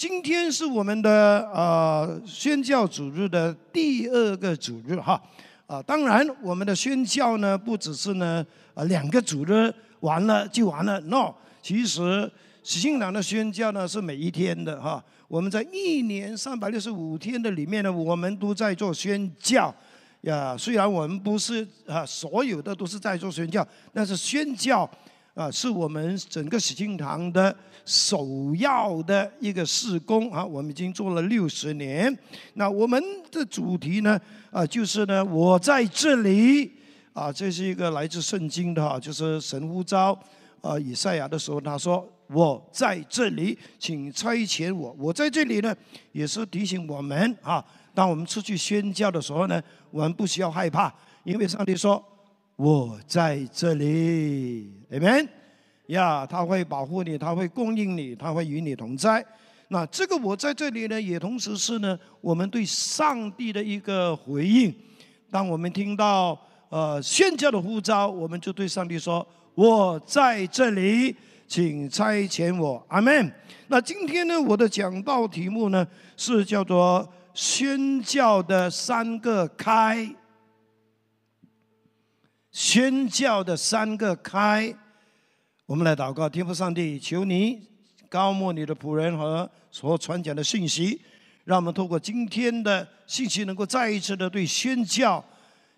今天是我们的呃宣教主日的第二个主日哈，啊，当然我们的宣教呢不只是呢呃两个主日完了就完了，no，其实喜信堂的宣教呢是每一天的哈，我们在一年三百六十五天的里面呢，我们都在做宣教。呀，虽然我们不是啊所有的都是在做宣教，但是宣教。啊，是我们整个喜庆堂的首要的一个事工啊，我们已经做了六十年。那我们的主题呢，啊，就是呢，我在这里啊，这是一个来自圣经的哈，就是神呼召啊以赛亚的时候，他说我在这里，请差遣我。我在这里呢，也是提醒我们啊，当我们出去宣教的时候呢，我们不需要害怕，因为上帝说。我在这里，Amen，呀，他会保护你，他会供应你，他会与你同在。那这个我在这里呢，也同时是呢，我们对上帝的一个回应。当我们听到呃宣教的呼召，我们就对上帝说：“我在这里，请差遣我。”阿门。那今天呢，我的讲道题目呢是叫做宣教的三个开。宣教的三个开，我们来祷告，天父上帝，求你高牧你的仆人和所传讲的信息，让我们透过今天的信息，能够再一次的对宣教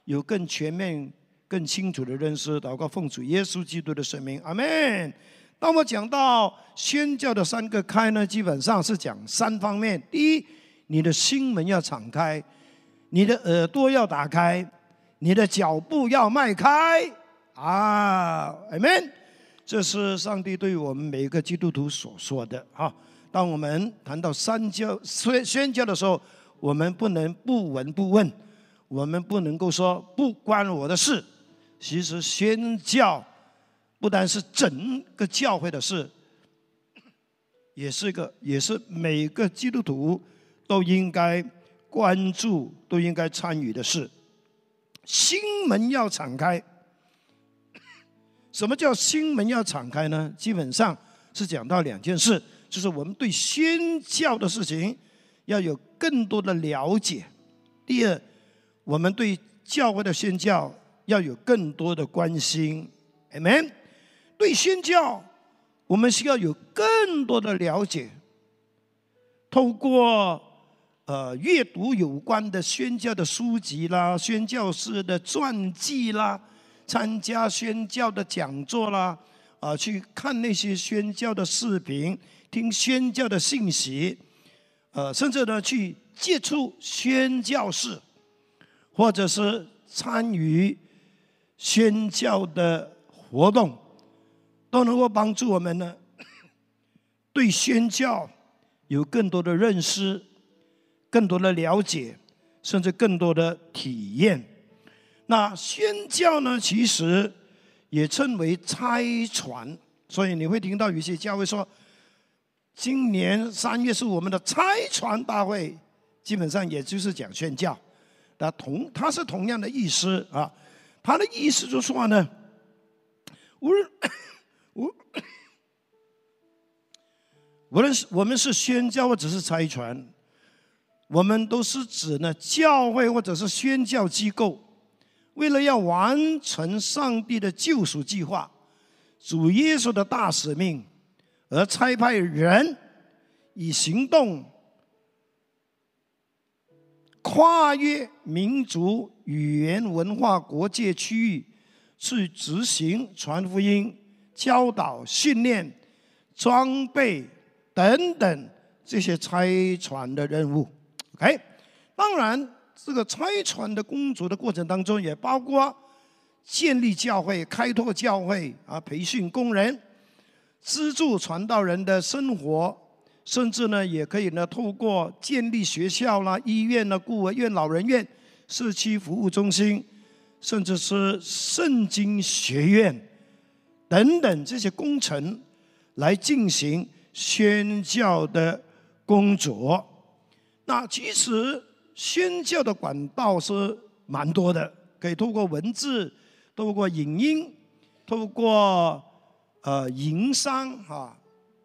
有更全面、更清楚的认识。祷告奉主耶稣基督的圣名，阿门。当我讲到宣教的三个开呢，基本上是讲三方面：第一，你的心门要敞开，你的耳朵要打开。你的脚步要迈开啊，Amen！这是上帝对我们每一个基督徒所说的哈。当我们谈到三教宣宣教的时候，我们不能不闻不问，我们不能够说不关我的事。其实宣教不单是整个教会的事，也是个，也是每个基督徒都应该关注、都应该参与的事。心门要敞开。什么叫心门要敞开呢？基本上是讲到两件事，就是我们对宣教的事情要有更多的了解；第二，我们对教会的宣教要有更多的关心。Amen。对宣教，我们需要有更多的了解，透过。呃，阅读有关的宣教的书籍啦，宣教师的传记啦，参加宣教的讲座啦，啊，去看那些宣教的视频，听宣教的信息，呃，甚至呢去接触宣教士，或者是参与宣教的活动，都能够帮助我们呢，对宣教有更多的认识。更多的了解，甚至更多的体验。那宣教呢？其实也称为拆传，所以你会听到有些教会说，今年三月是我们的拆传大会，基本上也就是讲宣教。那同它是同样的意思啊，它的意思就是说呢，无论无 无论是我们是宣教或者是拆传。我们都是指呢，教会或者是宣教机构，为了要完成上帝的救赎计划、主耶稣的大使命，而差派人以行动跨越民族、语言、文化、国界、区域，去执行传福音、教导、训练、装备等等这些差传的任务。OK，，当然，这个拆传的工作的过程当中，也包括建立教会、开拓教会啊，培训工人，资助传道人的生活，甚至呢，也可以呢，透过建立学校啦、医院啦、孤儿院、老人院、社区服务中心，甚至是圣经学院等等这些工程，来进行宣教的工作。那其实宣教的管道是蛮多的，可以透过文字，透过影音，透过呃营商哈，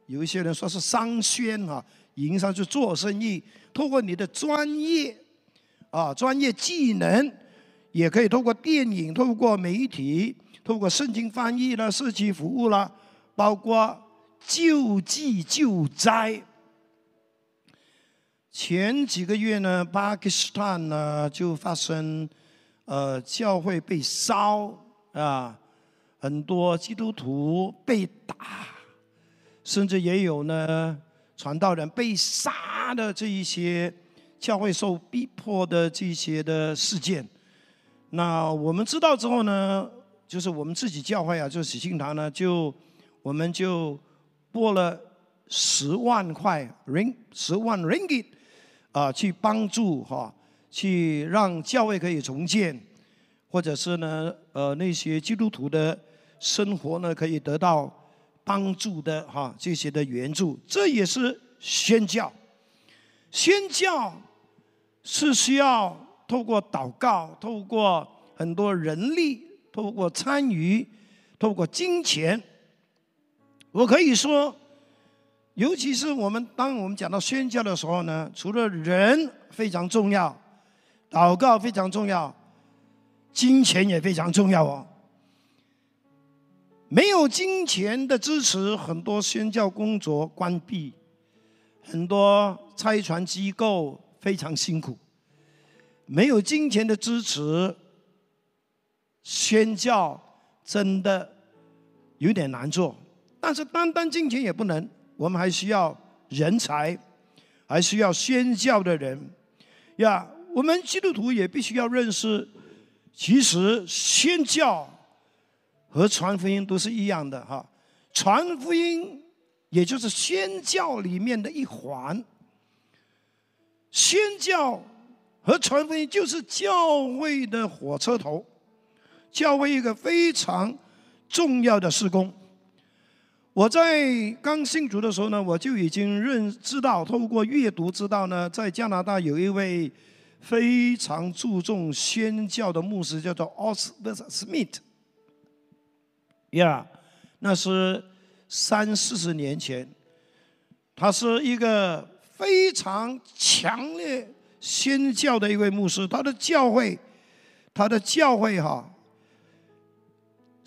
有一些人说是商宣哈，营商去做生意，透过你的专业啊专业技能，也可以透过电影、透过媒体、透过圣经翻译啦、社区服务啦，包括救济救灾。前几个月呢，巴基斯坦呢就发生，呃，教会被烧啊，很多基督徒被打，甚至也有呢传道人被杀的这一些教会受逼迫的这些的事件。那我们知道之后呢，就是我们自己教会啊，就是喜庆堂呢，就我们就拨了十万块 ring 十万 ringgit。啊，去帮助哈，去让教会可以重建，或者是呢，呃，那些基督徒的生活呢，可以得到帮助的哈，这些的援助，这也是宣教。宣教是需要透过祷告，透过很多人力，透过参与，透过金钱。我可以说。尤其是我们当我们讲到宣教的时候呢，除了人非常重要，祷告非常重要，金钱也非常重要哦。没有金钱的支持，很多宣教工作关闭，很多拆船机构非常辛苦。没有金钱的支持，宣教真的有点难做。但是单单金钱也不能。我们还需要人才，还需要宣教的人呀。我们基督徒也必须要认识，其实宣教和传福音都是一样的哈。传福音也就是宣教里面的一环，宣教和传福音就是教会的火车头，教会一个非常重要的施工。我在刚信主的时候呢，我就已经认知道，透过阅读知道呢，在加拿大有一位非常注重宣教的牧师，叫做奥斯特斯密特。呀，那是三四十年前，他是一个非常强烈宣教的一位牧师，他的教会，他的教会哈。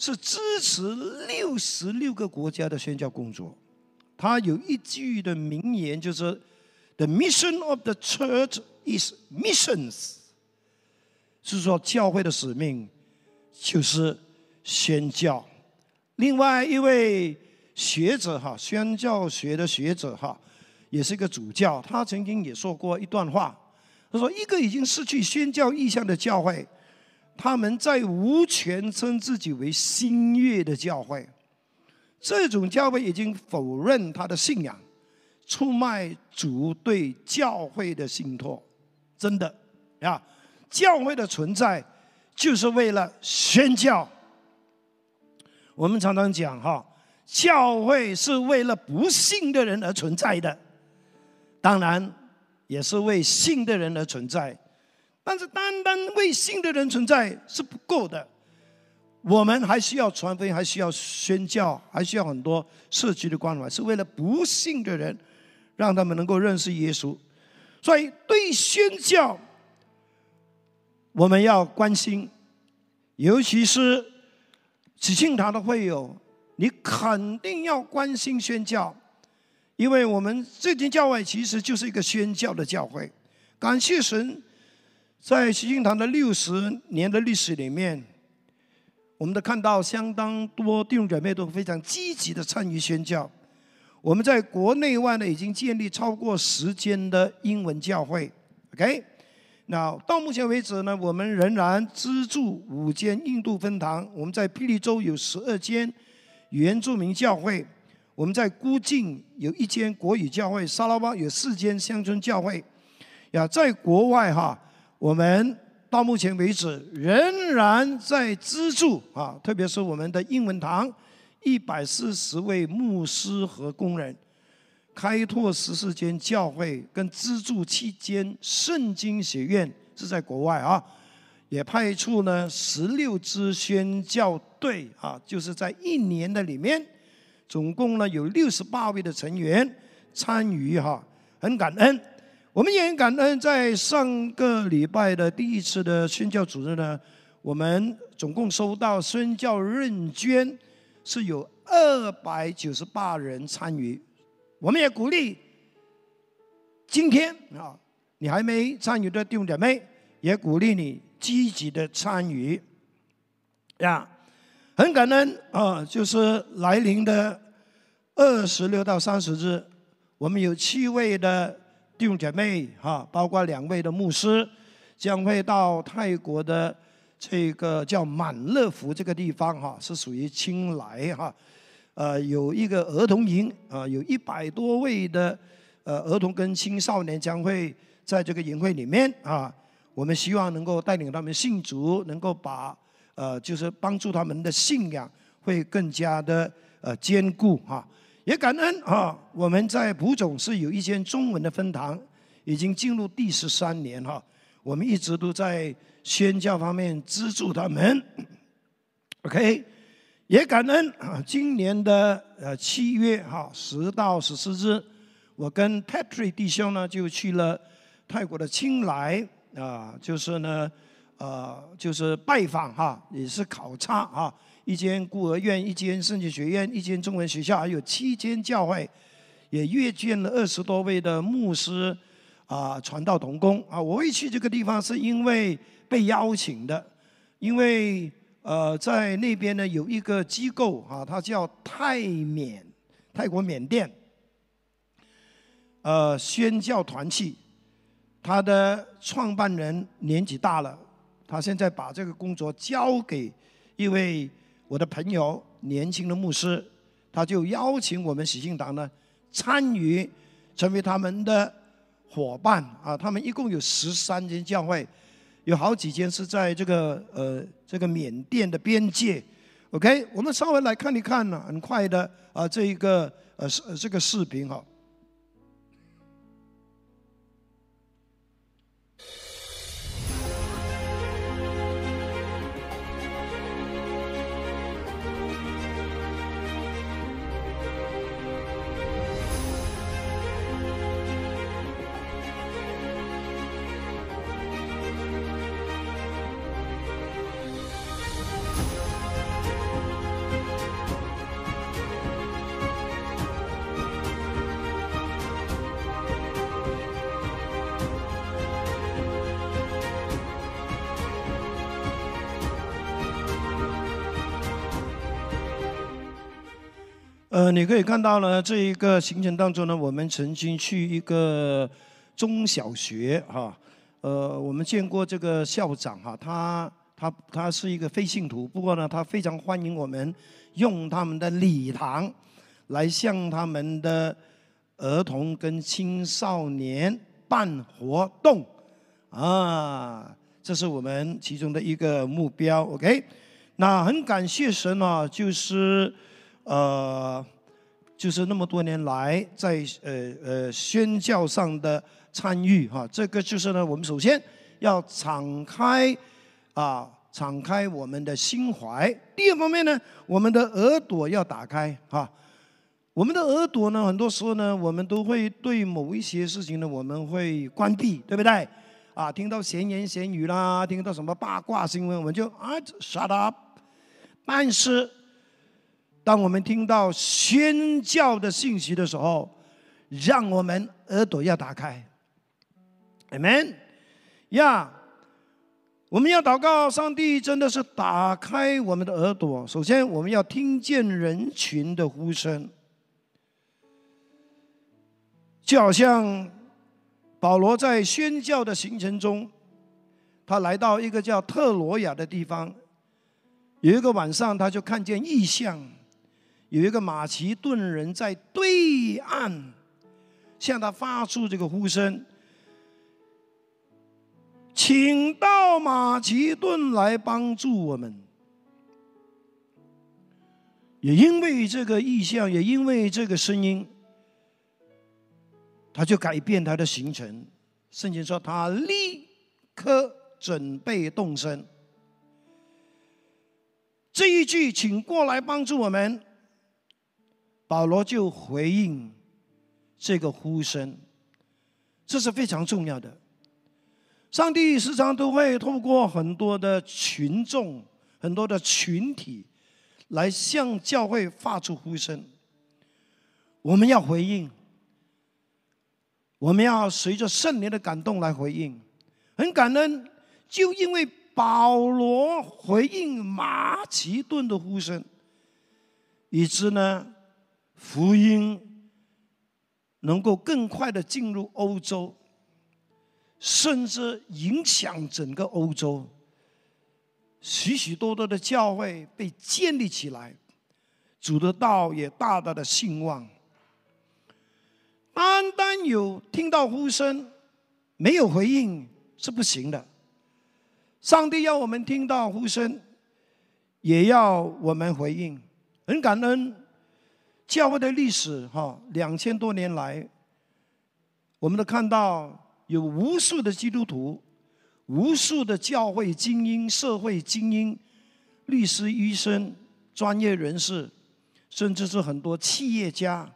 是支持六十六个国家的宣教工作。他有一句的名言，就是 “The mission of the church is missions”，是说教会的使命就是宣教。另外一位学者哈，宣教学的学者哈，也是一个主教，他曾经也说过一段话，他说：“一个已经失去宣教意向的教会。”他们在无权称自己为新月的教会，这种教会已经否认他的信仰，出卖主对教会的信托，真的呀！教会的存在就是为了宣教。我们常常讲哈，教会是为了不信的人而存在的，当然也是为信的人而存在。但是单单为信的人存在是不够的，我们还需要传福音，还需要宣教，还需要很多社区的关怀，是为了不信的人，让他们能够认识耶稣。所以对宣教，我们要关心，尤其是喜庆堂的会友，你肯定要关心宣教，因为我们这间教会其实就是一个宣教的教会。感谢神。在习庆堂的六十年的历史里面，我们都看到相当多弟兄姐妹都非常积极的参与宣教。我们在国内外呢已经建立超过十间的英文教会。OK，那到目前为止呢，我们仍然资助五间印度分堂。我们在霹雳州有十二间原住民教会。我们在孤境有一间国语教会，沙拉巴有四间乡村教会。呀，在国外哈。我们到目前为止仍然在资助啊，特别是我们的英文堂，一百四十位牧师和工人，开拓十四间教会，跟资助七间圣经学院是在国外啊，也派出呢十六支宣教队啊，就是在一年的里面，总共呢有六十八位的成员参与哈，很感恩。我们也很感恩，在上个礼拜的第一次的宣教主日呢，我们总共收到宣教认捐是有二百九十八人参与。我们也鼓励今天啊，你还没参与的弟兄姐妹，也鼓励你积极的参与呀。很感恩啊，就是来临的二十六到三十日，我们有七位的弟兄姐妹哈，包括两位的牧师，将会到泰国的这个叫满乐福这个地方哈，是属于青莱哈，呃，有一个儿童营啊，有一百多位的呃儿童跟青少年将会在这个营会里面啊，我们希望能够带领他们信主，能够把。呃，就是帮助他们的信仰会更加的呃坚固哈，也感恩啊，我们在蒲总是有一间中文的分堂，已经进入第十三年哈，我们一直都在宣教方面资助他们，OK，也感恩啊，今年的呃七月哈十到十四日，我跟 Patrick 弟兄呢就去了泰国的清莱啊，就是呢。呃，就是拜访哈，也是考察哈，一间孤儿院，一间圣经学院，一间中文学校，还有七间教会，也阅见了二十多位的牧师啊，传道同工啊。我会去这个地方是因为被邀请的，因为呃，在那边呢有一个机构啊，它叫泰缅，泰国缅甸，呃，宣教团契，它的创办人年纪大了。他现在把这个工作交给一位我的朋友，年轻的牧师，他就邀请我们喜庆堂呢参与，成为他们的伙伴啊。他们一共有十三间教会，有好几间是在这个呃这个缅甸的边界。OK，我们稍微来看一看呢，很快的啊这一个呃视这个视频哈。呃，你可以看到呢，这一个行程当中呢，我们曾经去一个中小学哈，呃，我们见过这个校长哈，他他他是一个非信徒，不过呢，他非常欢迎我们用他们的礼堂来向他们的儿童跟青少年办活动啊，这是我们其中的一个目标。OK，那很感谢神啊，就是。呃，就是那么多年来在呃呃宣教上的参与哈，这个就是呢，我们首先要敞开啊，敞开我们的心怀。第二方面呢，我们的耳朵要打开哈。我们的耳朵呢，很多时候呢，我们都会对某一些事情呢，我们会关闭，对不对？啊，听到闲言闲语啦，听到什么八卦新闻，我们就啊，shut up。但是当我们听到宣教的信息的时候，让我们耳朵要打开，Amen。呀，我们要祷告，上帝真的是打开我们的耳朵。首先，我们要听见人群的呼声，就好像保罗在宣教的行程中，他来到一个叫特罗亚的地方，有一个晚上，他就看见异象。有一个马其顿人在对岸向他发出这个呼声，请到马其顿来帮助我们。也因为这个意象，也因为这个声音，他就改变他的行程。圣经说，他立刻准备动身。这一句“请过来帮助我们”。保罗就回应这个呼声，这是非常重要的。上帝时常都会透过很多的群众、很多的群体，来向教会发出呼声。我们要回应，我们要随着圣灵的感动来回应。很感恩，就因为保罗回应马其顿的呼声，以致呢，福音能够更快的进入欧洲。甚至影响整个欧洲，许许多多的教会被建立起来，主的道也大大的兴旺。单单有听到呼声，没有回应是不行的。上帝要我们听到呼声，也要我们回应。很感恩教会的历史，哈，两千多年来，我们都看到。有无数的基督徒，无数的教会精英、社会精英、律师、医生、专业人士，甚至是很多企业家、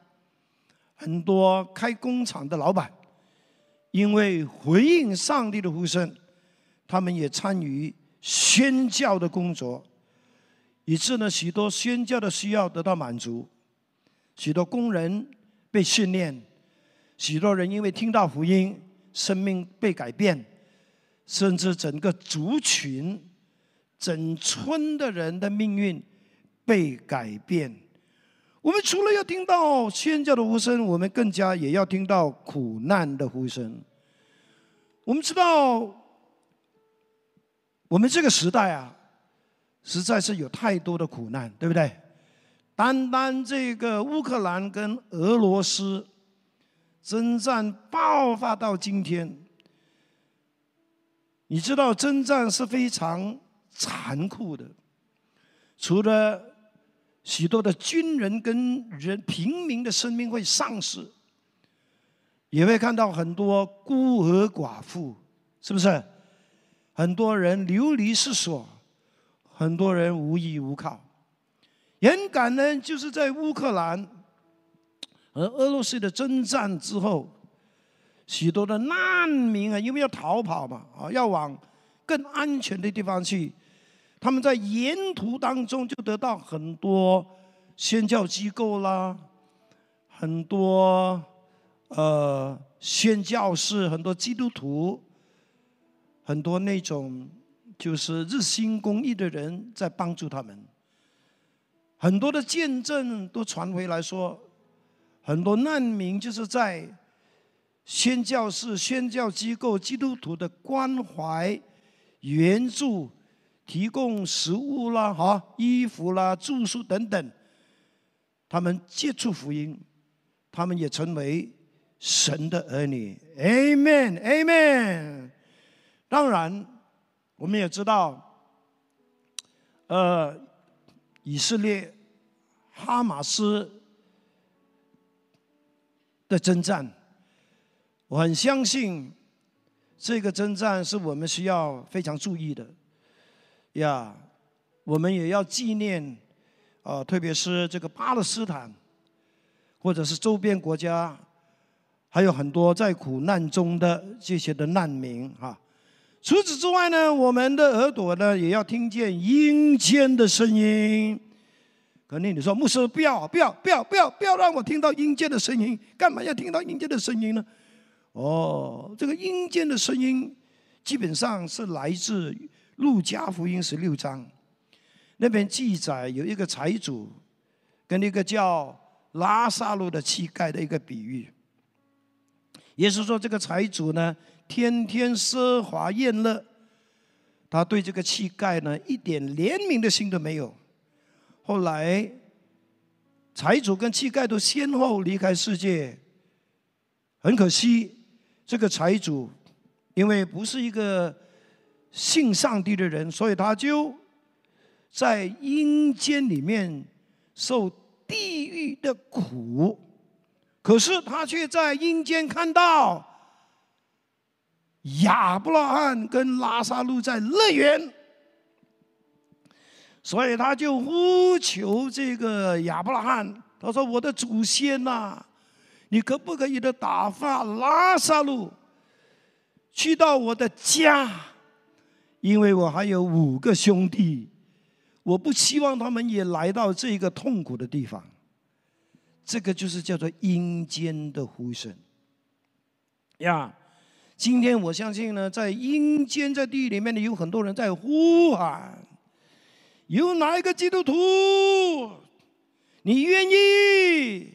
很多开工厂的老板，因为回应上帝的呼声，他们也参与宣教的工作，以致呢许多宣教的需要得到满足，许多工人被训练，许多人因为听到福音。生命被改变，甚至整个族群、整村的人的命运被改变。我们除了要听到宣教的呼声，我们更加也要听到苦难的呼声。我们知道，我们这个时代啊，实在是有太多的苦难，对不对？单单这个乌克兰跟俄罗斯。征战爆发到今天，你知道征战是非常残酷的。除了许多的军人跟人平民的生命会丧失，也会看到很多孤儿寡妇，是不是？很多人流离失所，很多人无依无靠。很感恩，就是在乌克兰。和俄罗斯的征战之后，许多的难民啊，因为要逃跑嘛，啊，要往更安全的地方去，他们在沿途当中就得到很多宣教机构啦，很多呃宣教士，很多基督徒，很多那种就是日新公益的人在帮助他们，很多的见证都传回来说。很多难民就是在宣教士、宣教机构、基督徒的关怀、援助、提供食物啦、哈衣服啦、住宿等等，他们接触福音，他们也成为神的儿女。Amen，Amen。当然，我们也知道，呃，以色列、哈马斯。的征战，我很相信这个征战是我们需要非常注意的呀。我们也要纪念啊，特别是这个巴勒斯坦，或者是周边国家，还有很多在苦难中的这些的难民啊。除此之外呢，我们的耳朵呢也要听见阴间的声音。肯定你说牧师不要不要不要不要不要让我听到阴间的声音，干嘛要听到阴间的声音呢？哦，这个阴间的声音基本上是来自路加福音十六章，那边记载有一个财主跟一个叫拉萨路的乞丐的一个比喻，也是说这个财主呢天天奢华宴乐，他对这个乞丐呢一点怜悯的心都没有。后来，财主跟乞丐都先后离开世界。很可惜，这个财主因为不是一个信上帝的人，所以他就在阴间里面受地狱的苦。可是他却在阴间看到亚伯拉罕跟拉萨路在乐园。所以他就呼求这个亚伯拉罕，他说：“我的祖先呐，你可不可以的打发拉萨路 去到我的家，因为我还有五个兄弟，我不希望他们也来到这个痛苦的地方。这个就是叫做阴间的呼声呀。今天我相信呢，在阴间在地狱里面呢，有很多人在呼喊。有哪一个基督徒，你愿意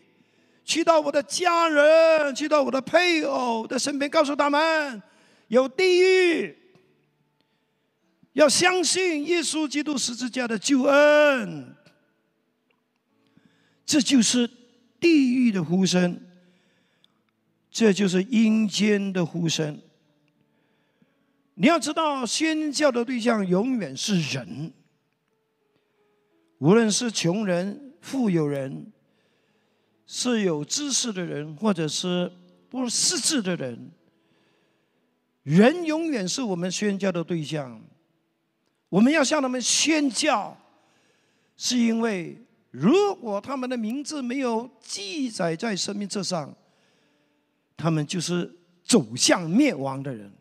去到我的家人，去到我的配偶的身边，告诉他们有地狱，要相信耶稣基督十字架的救恩。这就是地狱的呼声，这就是阴间的呼声。你要知道，宣教的对象永远是人。无论是穷人、富有人，是有知识的人，或者是不识字的人，人永远是我们宣教的对象。我们要向他们宣教，是因为如果他们的名字没有记载在生命册上，他们就是走向灭亡的人。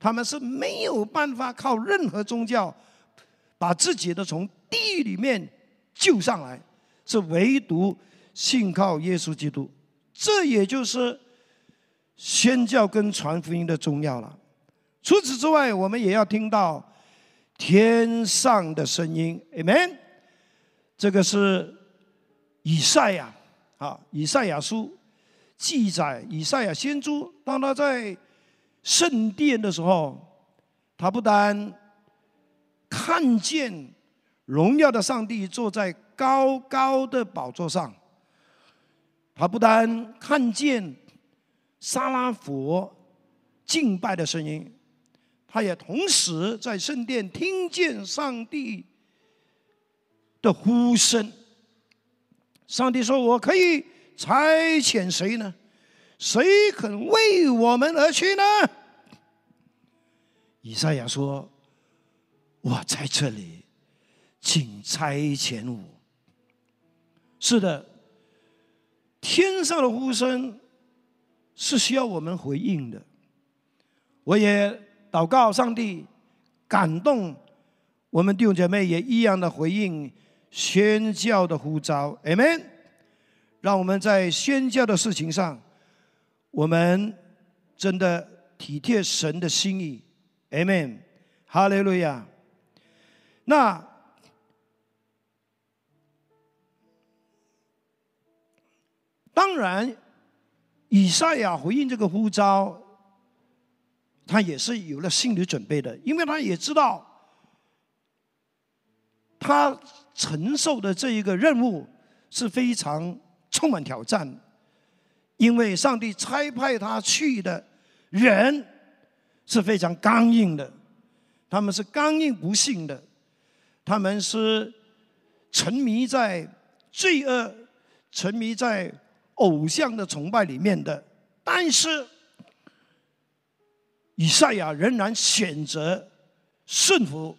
他们是没有办法靠任何宗教把自己的从。地狱里面救上来，是唯独信靠耶稣基督，这也就是宣教跟传福音的重要了。除此之外，我们也要听到天上的声音，Amen。这个是以赛亚啊，以赛亚书记载，以赛亚先知当他在圣殿的时候，他不但看见。荣耀的上帝坐在高高的宝座上，他不但看见沙拉佛敬拜的声音，他也同时在圣殿听见上帝的呼声。上帝说：“我可以差遣谁呢？谁肯为我们而去呢？”以赛亚说：“我在这里。”请差遣我。是的，天上的呼声是需要我们回应的。我也祷告上帝感动我们弟兄姐妹，也一样的回应宣教的呼召。Amen。让我们在宣教的事情上，我们真的体贴神的心意。Amen。哈利路亚。那。当然，以赛亚回应这个呼召，他也是有了心理准备的，因为他也知道，他承受的这一个任务是非常充满挑战，因为上帝差派他去的人是非常刚硬的，他们是刚硬不幸的，他们是沉迷在罪恶，沉迷在。偶像的崇拜里面的，但是以赛亚仍然选择顺服，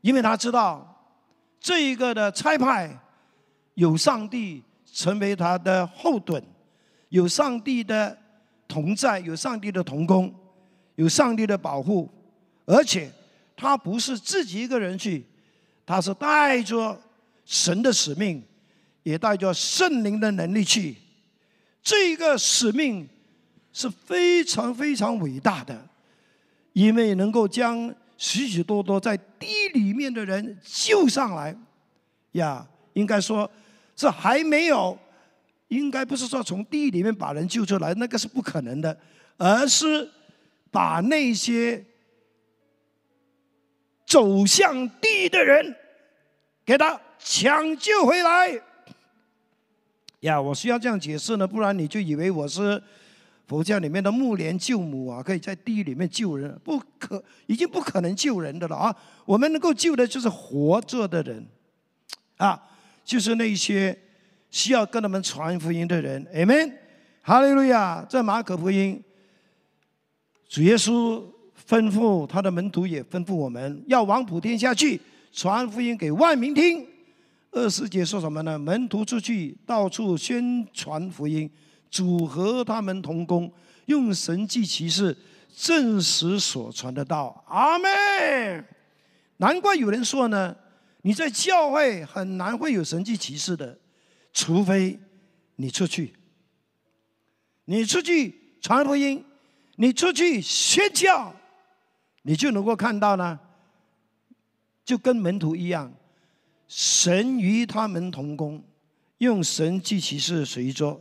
因为他知道这一个的差派有上帝成为他的后盾，有上帝的同在，有上帝的同工，有上帝的保护，而且他不是自己一个人去，他是带着神的使命。也带着圣灵的能力去，这个使命是非常非常伟大的，因为能够将许许多多在地里面的人救上来。呀，应该说，这还没有，应该不是说从地里面把人救出来，那个是不可能的，而是把那些走向地的人给他抢救回来。呀，我需要这样解释呢，不然你就以为我是佛教里面的木莲救母啊，可以在地狱里面救人，不可，已经不可能救人的了啊！我们能够救的就是活着的人，啊，就是那些需要跟他们传福音的人。Amen，哈利路亚！在马可福音，主耶稣吩咐他的门徒，也吩咐我们要往普天下去，传福音给万民听。二十节说什么呢？门徒出去到处宣传福音，主和他们同工，用神迹奇事证实所传的道。阿门。难怪有人说呢，你在教会很难会有神迹奇事的，除非你出去，你出去传福音，你出去宣教，你就能够看到呢。就跟门徒一样，神与他们同工，用神迹奇事随着。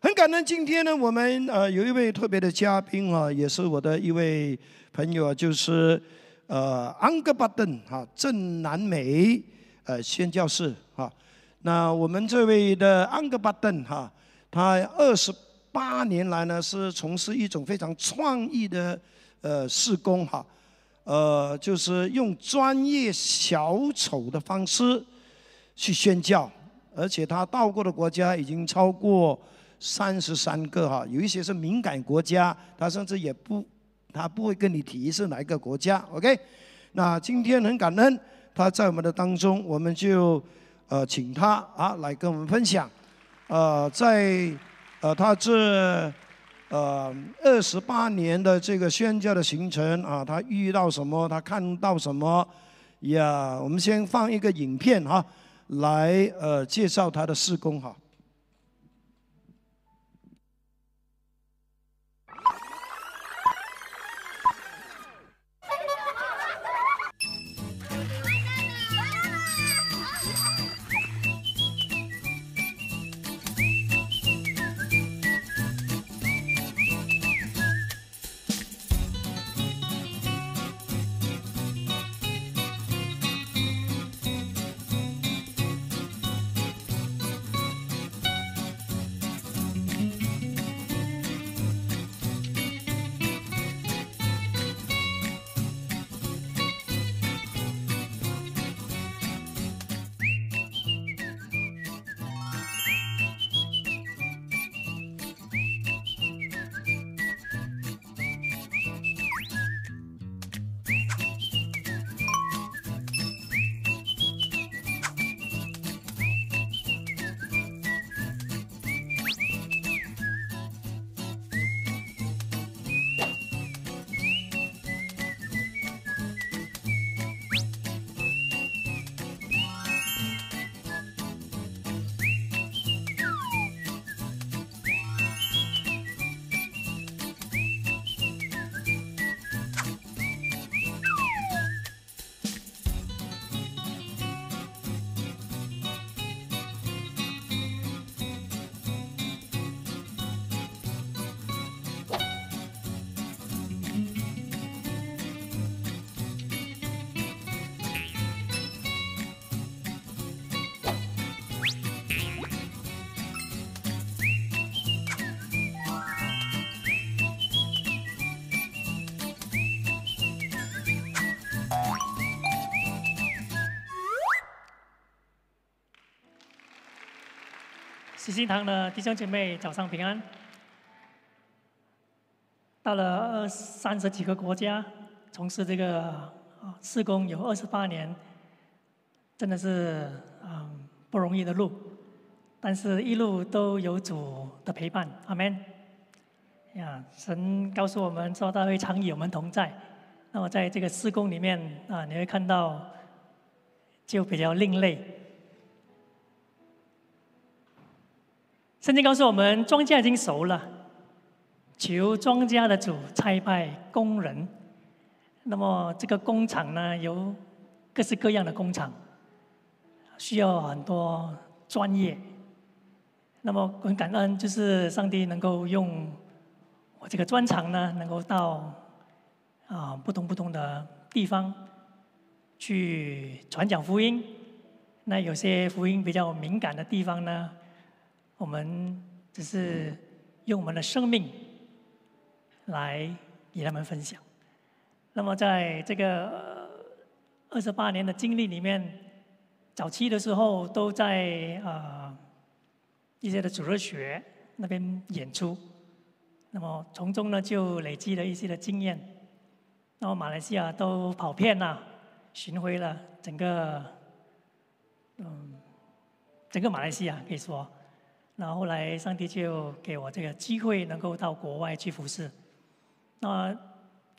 很感恩，今天呢，我们呃有一位特别的嘉宾啊，也是我的一位朋友啊，就是呃安格巴顿哈正南美呃宣教士哈。那我们这位的安格巴顿哈，他二十八年来呢是从事一种非常创意的呃施工哈，呃就是用专业小丑的方式去宣教，而且他到过的国家已经超过。三十三个哈，有一些是敏感国家，他甚至也不，他不会跟你提是哪一个国家，OK？那今天很感恩他在我们的当中，我们就呃请他啊来跟我们分享，呃在呃他这呃二十八年的这个宣教的行程啊，他遇到什么，他看到什么呀？我们先放一个影片哈，来呃介绍他的施工哈。喜心堂的弟兄姐妹，早上平安。到了二三十几个国家，从事这个施工有二十八年，真的是嗯不容易的路，但是一路都有主的陪伴，阿门。呀，神告诉我们说他会常与我们同在。那么在这个施工里面啊，你会看到就比较另类。圣经告诉我们，庄稼已经熟了，求庄稼的主差派工人。那么这个工厂呢，有各式各样的工厂，需要很多专业。那么很感恩，就是上帝能够用我这个专长呢，能够到啊不同不同的地方去传讲福音。那有些福音比较敏感的地方呢？我们只是用我们的生命来与他们分享。那么，在这个二十八年的经历里面，早期的时候都在啊一些的主日学那边演出，那么从中呢就累积了一些的经验。那么马来西亚都跑遍了，巡回了整个嗯整个马来西亚可以说。然后后来上帝就给我这个机会，能够到国外去服侍。那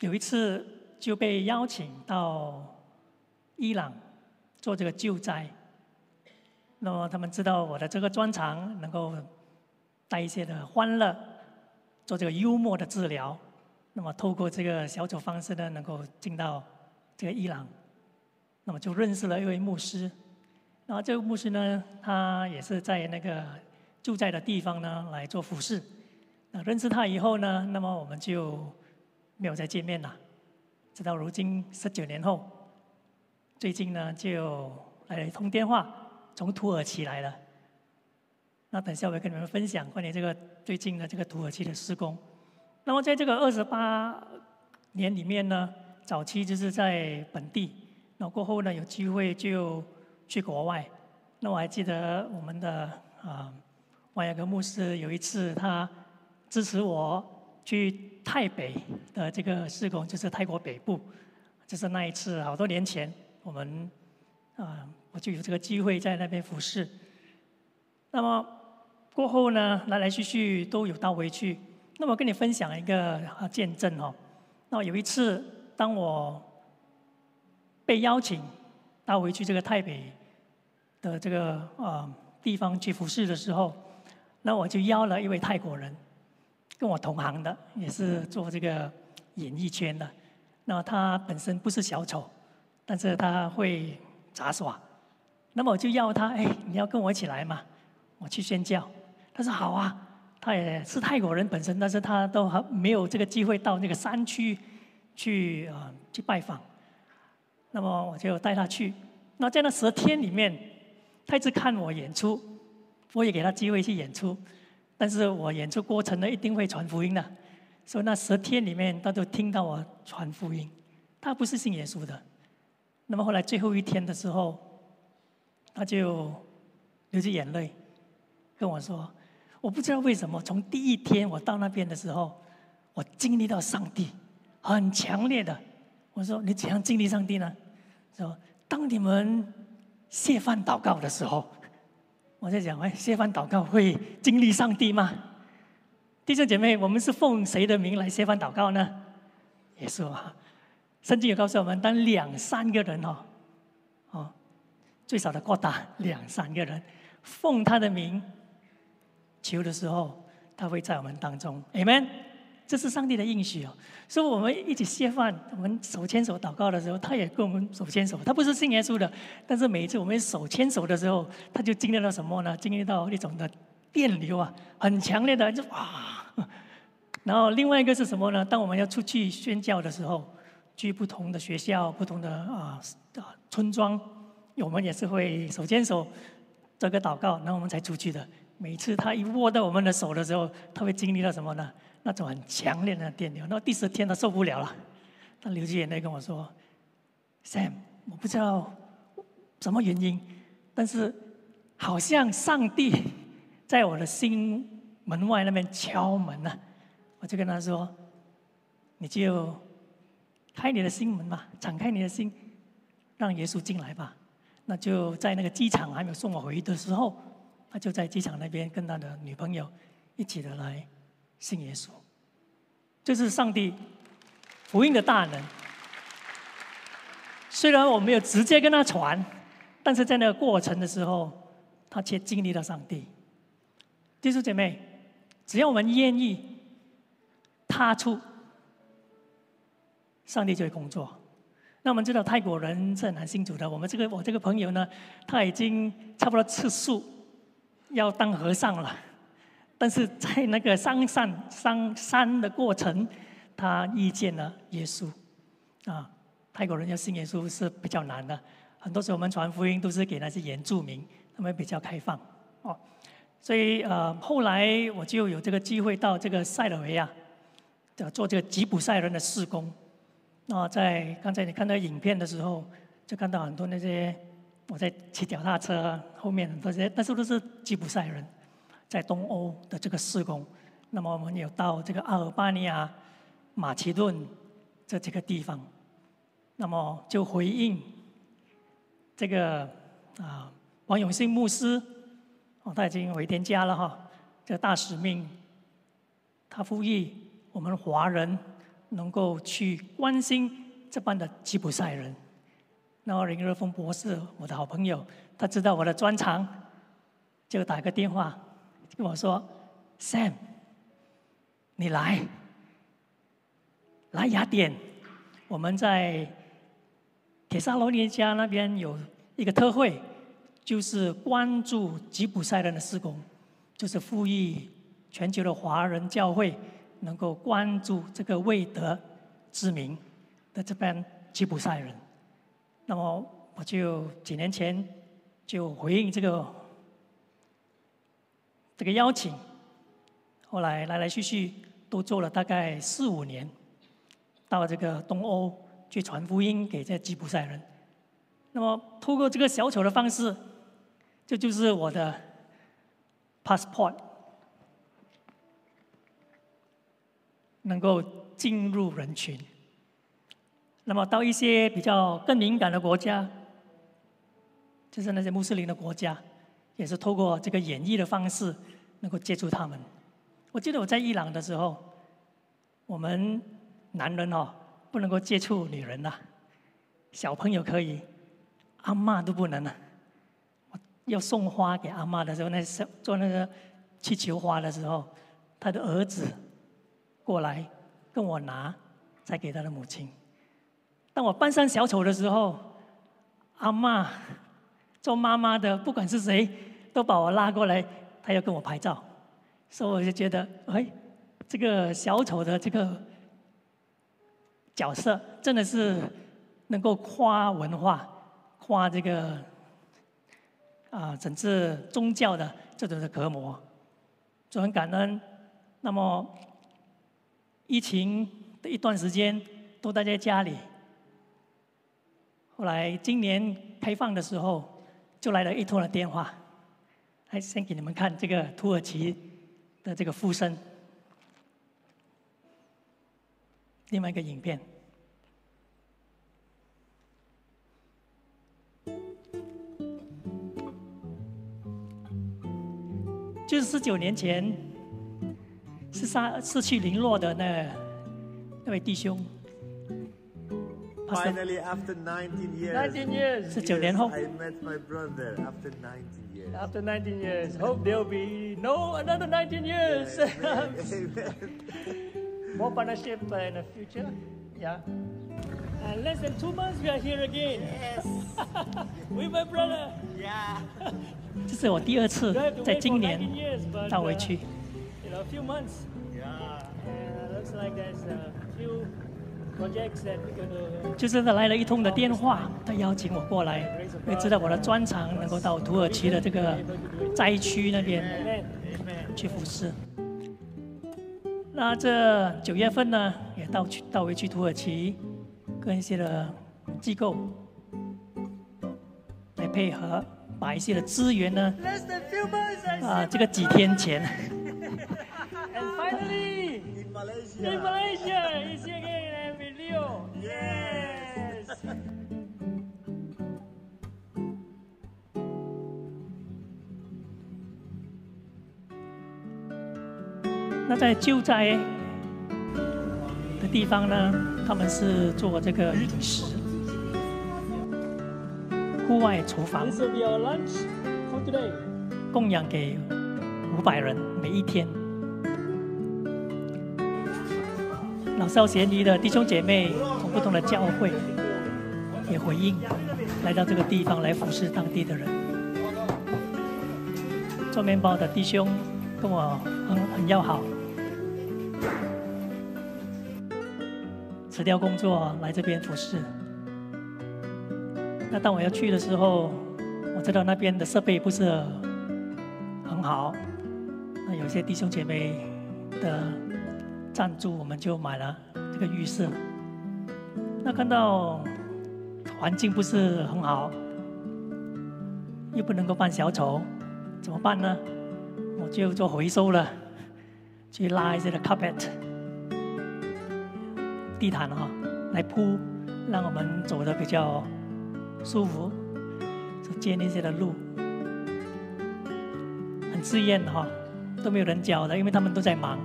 有一次就被邀请到伊朗做这个救灾。那么他们知道我的这个专长，能够带一些的欢乐，做这个幽默的治疗。那么透过这个小组方式呢，能够进到这个伊朗，那么就认识了一位牧师。然后这个牧师呢，他也是在那个。住在的地方呢来做服饰。那认识他以后呢，那么我们就没有再见面了。直到如今十九年后，最近呢就来了一通电话，从土耳其来了。那等下我会跟你们分享关于这个最近的这个土耳其的施工。那么在这个二十八年里面呢，早期就是在本地，那过后呢有机会就去国外。那我还记得我们的啊。王亚格牧师有一次，他支持我去泰北的这个施工，就是泰国北部。就是那一次，好多年前，我们啊，我就有这个机会在那边服侍。那么过后呢，来来去去都有到回去。那么跟你分享一个见证哦。那有一次，当我被邀请到回去这个泰北的这个啊地方去服侍的时候。那我就邀了一位泰国人，跟我同行的，也是做这个演艺圈的。那他本身不是小丑，但是他会杂耍。那么我就邀他，哎，你要跟我一起来嘛？我去宣教。他说好啊。他也是泰国人本身，但是他都还没有这个机会到那个山区去啊去拜访。那么我就带他去。那在那十天里面，他一直看我演出。我也给他机会去演出，但是我演出过程呢，一定会传福音的。所以那十天里面，他都听到我传福音。他不是信耶稣的。那么后来最后一天的时候，他就流着眼泪跟我说：“我不知道为什么，从第一天我到那边的时候，我经历到上帝很强烈的。”我说：“你怎样经历上帝呢？”说：“当你们谢饭祷告的时候。”我在讲，哎，谢饭祷告会经历上帝吗？弟兄姐妹，我们是奉谁的名来谢饭祷告呢？耶稣啊！圣经有告诉我们，当两三个人哦，哦，最少的过大两三个人奉他的名求的时候，他会在我们当中，Amen。这是上帝的应许哦，所以我们一起谢饭，我们手牵手祷告的时候，他也跟我们手牵手。他不是信耶稣的，但是每一次我们手牵手的时候，他就经历了什么呢？经历到一种的电流啊，很强烈的，就哇！然后另外一个是什么呢？当我们要出去宣教的时候，去不同的学校、不同的啊啊村庄，我们也是会手牵手这个祷告，然后我们才出去的。每一次他一握到我们的手的时候，他会经历到什么呢？那种很强烈的电流，那第十天他受不了了，他流着眼泪跟我说：“Sam，我不知道什么原因，但是好像上帝在我的心门外那边敲门呢。”我就跟他说：“你就开你的心门吧，敞开你的心，让耶稣进来吧。”那就在那个机场还没有送我回去的时候，他就在机场那边跟他的女朋友一起的来。信耶稣，这是上帝福音的大能。虽然我没有直接跟他传，但是在那个过程的时候，他却经历了上帝。弟兄姐妹，只要我们愿意踏出，上帝就会工作。那我们知道泰国人是很难信主的。我们这个我这个朋友呢，他已经差不多吃素，要当和尚了。但是在那个上山上山的过程，他遇见了耶稣。啊，泰国人要信耶稣是比较难的。很多时候我们传福音都是给那些原住民，他们比较开放。哦，所以呃，后来我就有这个机会到这个塞尔维亚，做这个吉普赛人的施工。那在刚才你看到影片的时候，就看到很多那些我在骑脚踏车，后面很多些，但是都是吉普赛人。在东欧的这个施工，那么我们有到这个阿尔巴尼亚、马其顿这几个地方，那么就回应这个啊王永信牧师，哦他已经回天家了哈，这大使命，他呼吁我们华人能够去关心这般的吉普赛人。那么林热峰博士，我的好朋友，他知道我的专长，就打个电话跟我说：“Sam，你来，来雅典，我们在铁萨罗尼加那边有一个特会，就是关注吉普赛人的施工，就是呼吁全球的华人教会能够关注这个未得之名的这边吉普赛人。”那么我就几年前就回应这个这个邀请，后来来来去去都做了大概四五年，到这个东欧去传福音给这吉普赛人。那么通过这个小丑的方式，这就是我的 passport，能够进入人群。那么到一些比较更敏感的国家，就是那些穆斯林的国家，也是透过这个演绎的方式能够接触他们。我记得我在伊朗的时候，我们男人哦不能够接触女人呐，小朋友可以，阿妈都不能啊。要送花给阿妈的时候，那是做那个气球花的时候，他的儿子过来跟我拿，再给他的母亲。当我扮上小丑的时候，阿妈做妈妈的，不管是谁，都把我拉过来，他要跟我拍照，所以我就觉得，哎，这个小丑的这个角色，真的是能够夸文化，夸这个啊，整治宗教的这种的隔膜，就很感恩。那么疫情的一段时间，都待在家里。后来今年开放的时候，就来了一通的电话，来先给你们看这个土耳其的这个附身，另外一个影片，就是十九年前，是杀失去零落的那那位弟兄。Finally, after 19 years. 19 years. 十九年后。I met my brother after 19 years. After 19 years, hope there'll be no another 19 years. Amen. More partnership in the future. Yeah. And less than two months, we are here again. Yes. With my brother. Yeah. 这是我第二次 Uh, Uh, uh, 在今年到回去。 You know, a few months. Yeah. And looks like there's a few 就是他来了一通的电话，他邀请我过来，因为知道我的专长能够到土耳其的这个灾区那边去服侍。那这九月份呢，也到去到回去土耳其，跟一些的机构来配合，把一些的资源呢啊，这个几天前，那在救灾的地方呢，他们是做这个饮食，户外厨房供养给五百人每一天。老少咸宜的弟兄姐妹从不同的教会也回应，来到这个地方来服侍当地的人。做面包的弟兄跟我很很要好，辞掉工作来这边服侍。那当我要去的时候，我知道那边的设备不是很好，那有些弟兄姐妹的赞助，我们就买了这个浴室。那看到环境不是很好，又不能够办小丑，怎么办呢？我就做回收了，去拉一些的 carpet 地毯哈、来铺，让我们走的比较舒服，就建一些的路，很自然哈、都没有人教的，因为他们都在忙。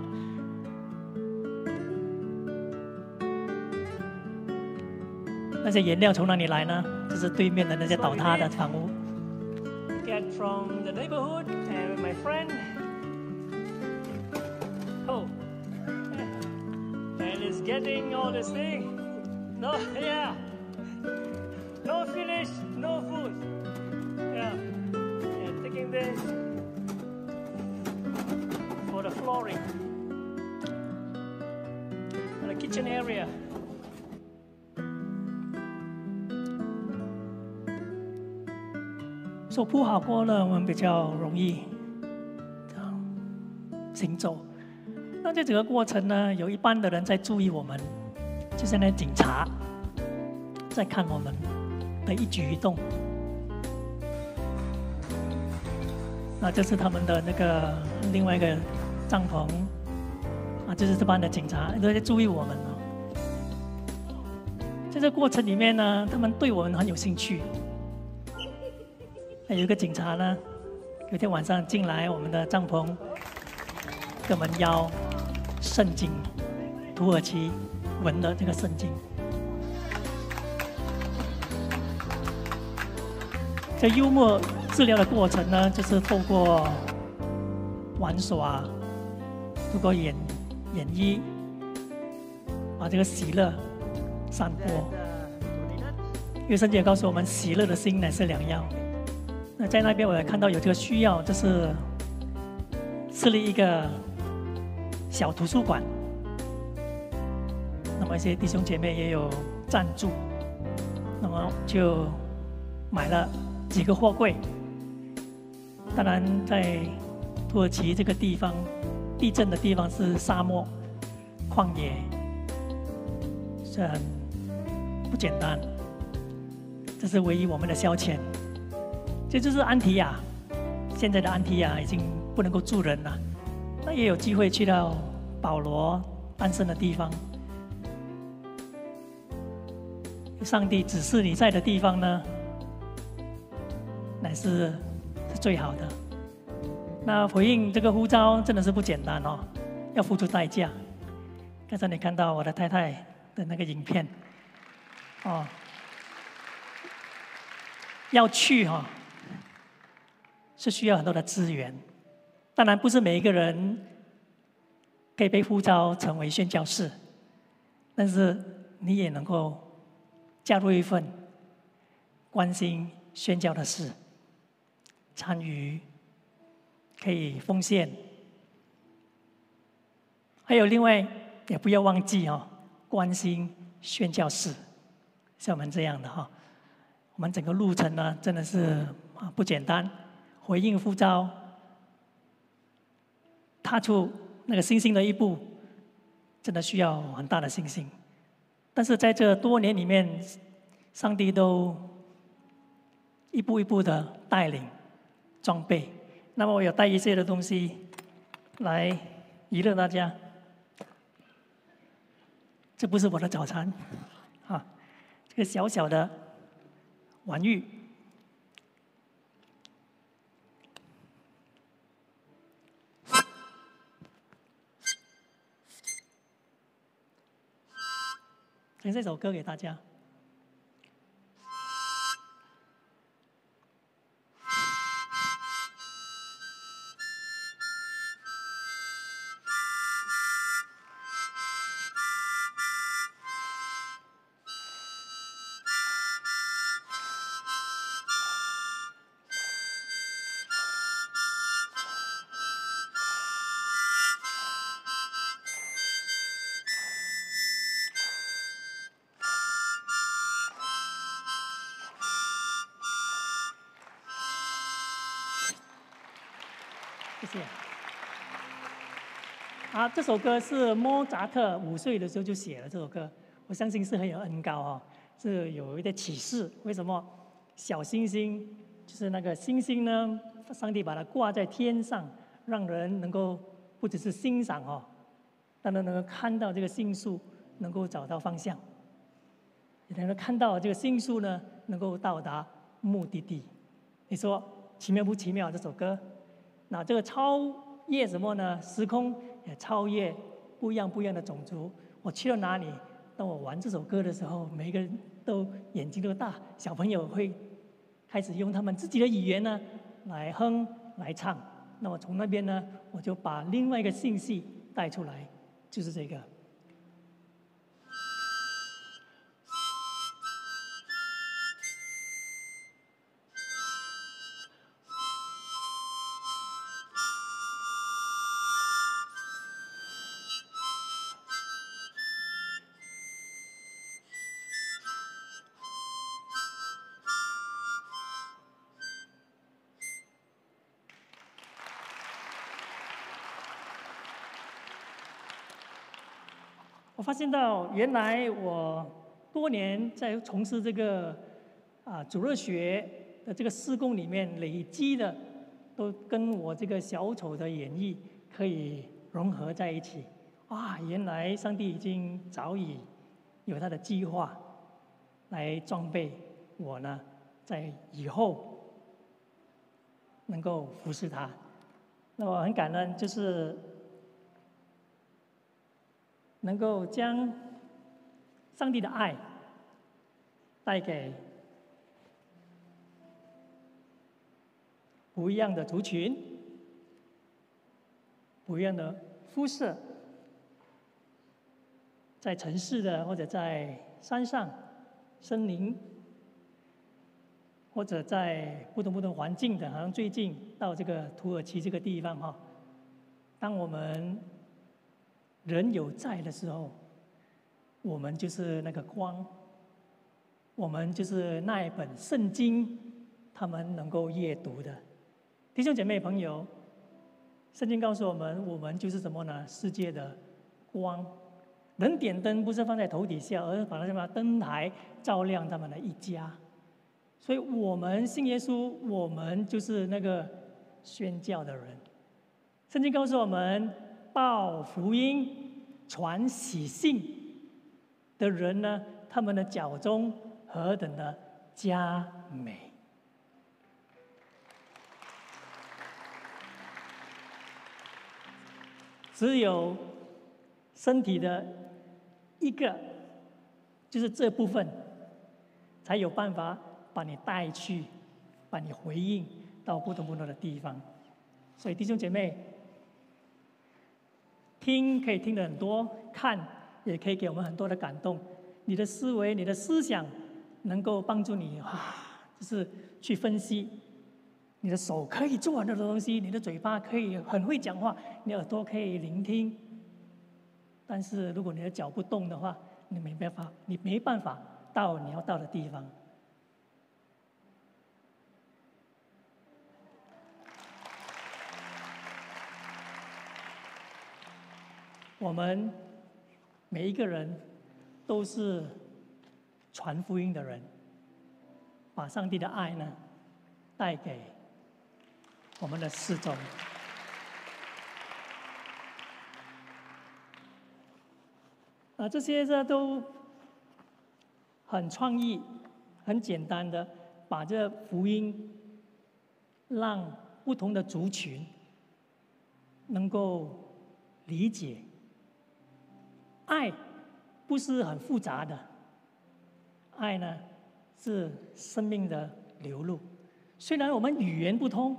那些颜料从哪里来呢？就是对面的那些倒塌的房屋。Get from the neighborhood and my friend. getting all this thing. No, yeah. No finish, no food. Yeah. And taking this for the flooring. And the kitchen area. 说铺好过了，我们比较容易这样行走。 那在整个过程呢，有一半的人在注意我们，就是那警察在看我们的一举一动。那这是他们的那个另外一个帐篷啊，就是这班的警察都在注意我们哦。在这过程里面呢，他们对我们很有兴趣。有一个警察呢，有天晚上进来我们的帐篷，跟我们邀圣经，土耳其文的这个圣经。这幽默治疗的过程呢，就是透过玩耍，透过演演绎，把这个喜乐散播。因为圣经也告诉我们，喜乐的心乃是良药。那在那边我也看到有这个需要，就是设立一个小图书馆。那么一些弟兄姐妹也有赞助，那么就买了几个货柜。当然，在土耳其这个地方，地震的地方是沙漠、旷野，是很不简单。这是唯一我们的消遣。这就是安提亚，现在的安提亚已经不能够住人了。那也有机会去到保罗诞生的地方。上帝指示你在的地方呢，乃是是最好的。那回应这个呼召真的是不简单哦，要付出代价。刚才你看到我的太太的那个影片，哦，要去哈。是需要很多的资源，当然不是每一个人可以被呼召成为宣教士，但是你也能够加入一份关心宣教的事，参与可以奉献，还有另外也不要忘记哦，关心宣教士，像我们这样的哈，我们整个路程呢真的是啊不简单。回应呼召，踏出那个信心的一步，真的需要很大的信心。但是在这多年里面，上帝都一步一步的带领、装备。那么我有带一些的东西来娱乐大家。这不是我的早餐，啊，这个小小的玩具。唱这首歌给大家。谢谢啊，这首歌是莫扎特五岁的时候就写了这首歌，我相信是很有恩高哦，是有一点启示。为什么小星星就是那个星星呢？上帝把它挂在天上，让人能够不只是欣赏哦，但能能够看到这个星宿，能够找到方向，也能够看到这个星宿呢，能够到达目的地。你说奇妙不奇妙？这首歌，那这个超。越什么呢？时空也超越不一样不一样的种族。我去了哪里，当我玩这首歌的时候，每个人都眼睛都大，小朋友会开始用他们自己的语言呢来哼来唱。那么从那边呢，我就把另外一个信息带出来，就是这个。现到，原来我多年在从事这个啊主日学的这个施工里面累积的，都跟我这个小丑的演绎可以融合在一起。啊，原来上帝已经早已有他的计划来装备我呢，在以后能够服侍他。那我很感恩，就是。能够将上帝的爱带给不一样的族群、不一样的肤色，在城市的或者在山上、森林，或者在不同不同环境的，好像最近到这个土耳其这个地方哈，当我们。人有在的时候，我们就是那个光，我们就是那一本圣经，他们能够阅读的弟兄姐妹朋友，圣经告诉我们，我们就是什么呢？世界的光。人点灯不是放在头底下，而是把那什么灯台照亮他们的一家。所以我们信耶稣，我们就是那个宣教的人。圣经告诉我们。报福音、传喜信的人呢，他们的脚中何等的佳美！只有身体的一个，就是这部分，才有办法把你带去，把你回应到不同不同的地方。所以弟兄姐妹。听可以听得很多，看也可以给我们很多的感动。你的思维、你的思想，能够帮助你啊，就是去分析。你的手可以做很多的东西，你的嘴巴可以很会讲话，你耳朵可以聆听。但是如果你的脚不动的话，你没办法，你没办法到你要到的地方。我们每一个人都是传福音的人，把上帝的爱呢带给我们的四周。啊，这些这都很创意、很简单的，把这福音让不同的族群能够理解。爱不是很复杂的，爱呢是生命的流露。虽然我们语言不通，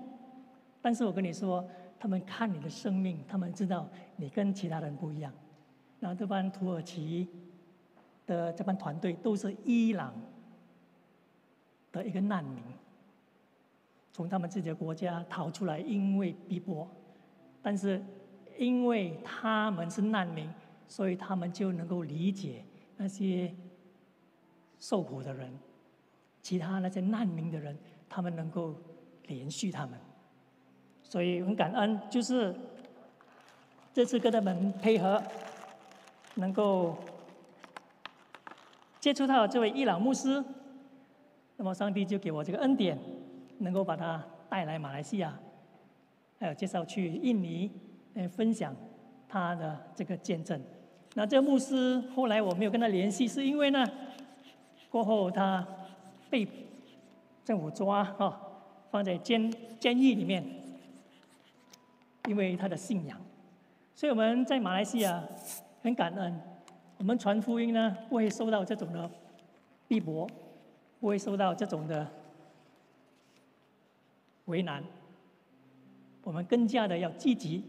但是我跟你说，他们看你的生命，他们知道你跟其他人不一样。然后这帮土耳其的这帮团队都是伊朗的一个难民，从他们自己的国家逃出来，因为逼迫，但是因为他们是难民。所以他们就能够理解那些受苦的人，其他那些难民的人，他们能够连续他们。所以很感恩，就是这次跟他们配合，能够接触到这位伊朗牧师，那么上帝就给我这个恩典，能够把他带来马来西亚，还有介绍去印尼，来分享他的这个见证。那这个牧师后来我没有跟他联系，是因为呢，过后他被政府抓哈，放在监监狱里面。因为他的信仰。所以我们在马来西亚很感恩，我们传福音呢不会受到这种的逼迫，不会受到这种的为难。我们更加的要积极，